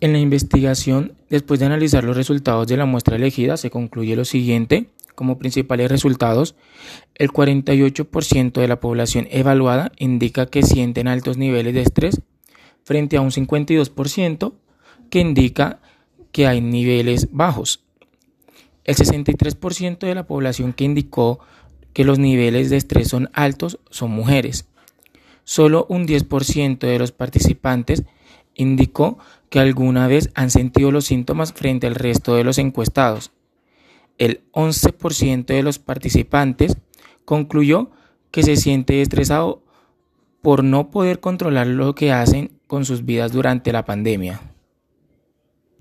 En la investigación, después de analizar los resultados de la muestra elegida, se concluye lo siguiente. Como principales resultados, el 48% de la población evaluada indica que sienten altos niveles de estrés, frente a un 52% que indica que hay niveles bajos. El 63% de la población que indicó que los niveles de estrés son altos son mujeres. Solo un 10% de los participantes indicó que alguna vez han sentido los síntomas frente al resto de los encuestados. El 11% de los participantes concluyó que se siente estresado por no poder controlar lo que hacen con sus vidas durante la pandemia.